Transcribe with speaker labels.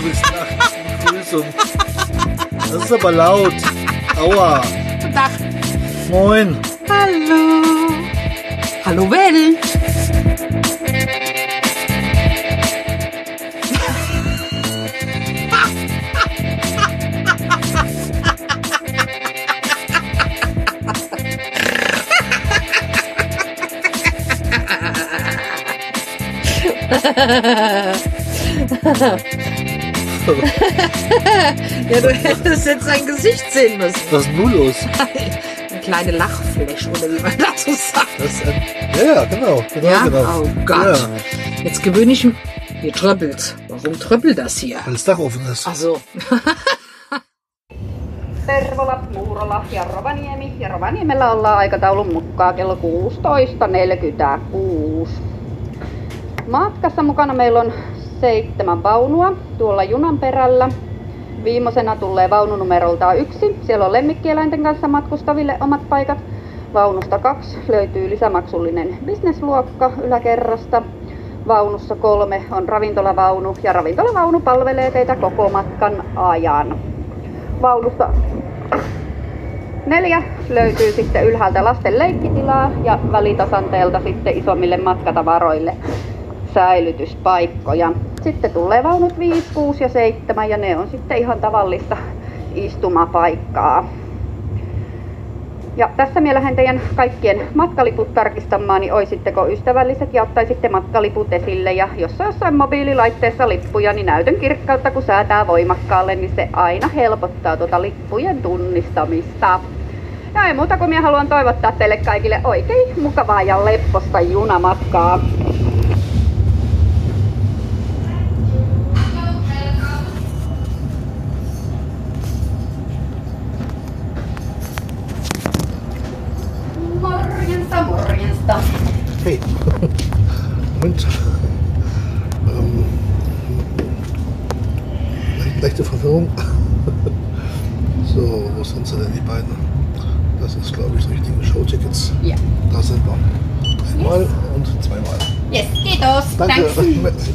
Speaker 1: du bist nachts. Begrüßung. Das ist aber laut. Aua.
Speaker 2: Guten Tag.
Speaker 1: Moin.
Speaker 2: Hallo. Hallo Welt. Ja, du hättest jetzt sein Gesicht sehen müssen.
Speaker 1: Was ist denn nun los?
Speaker 2: Eine kleine Lachfläche, oder wie man dazu sagt.
Speaker 1: Das ist ein, ja, ja, genau. genau,
Speaker 2: Ja?
Speaker 1: genau.
Speaker 2: Oh Gott.
Speaker 1: Ja,
Speaker 2: Jetzt gewöhne ich mich. Hier tröppelt. Warum tröppelt das hier?
Speaker 1: weil das Dach offen ist.
Speaker 2: Ach so.
Speaker 3: Tervola, Muurola ja Rovaniemi. Ja Rovaniemellä ollaan aikataulun mukaan kello 16.46. Matkassa mukana meillä on seitsemän vaunua tuolla junan perällä. Viimeisenä tulee vaunu numerolta yksi. Siellä on lemmikkieläinten kanssa matkustaville omat paikat. Vaunusta kaksi löytyy lisämaksullinen bisnesluokka yläkerrasta. Vaunussa kolme on ravintolavaunu ja ravintolavaunu palvelee teitä koko matkan ajan. Vaunusta neljä löytyy sitten ylhäältä lasten leikkitilaa ja välitasanteelta sitten isommille matkatavaroille säilytyspaikkoja. Sitten tulee vaunut 5, 6 ja 7 ja ne on sitten ihan tavallista istumapaikkaa. Ja tässä minä lähden teidän kaikkien matkaliput tarkistamaan, niin oisitteko ystävälliset ja ottaisitte matkaliput esille. Ja jos on jossain mobiililaitteessa lippuja, niin näytön kirkkautta kun säätää voimakkaalle, niin se aina helpottaa tuota lippujen tunnistamista. Ja ei muuta kuin minä haluan toivottaa teille kaikille oikein mukavaa ja lepposta junamatkaa. Morjesta.
Speaker 1: Hey. Moment. Ähm, leicht, leichte Verwirrung. So, wo sind sie denn, die beiden? Das ist, glaube ich, das richtige Showtickets.
Speaker 3: Ja.
Speaker 1: Da sind wir. Einmal und zweimal.
Speaker 3: Yes, kiitos.
Speaker 1: Danke.
Speaker 3: Thanks.
Speaker 1: Merci.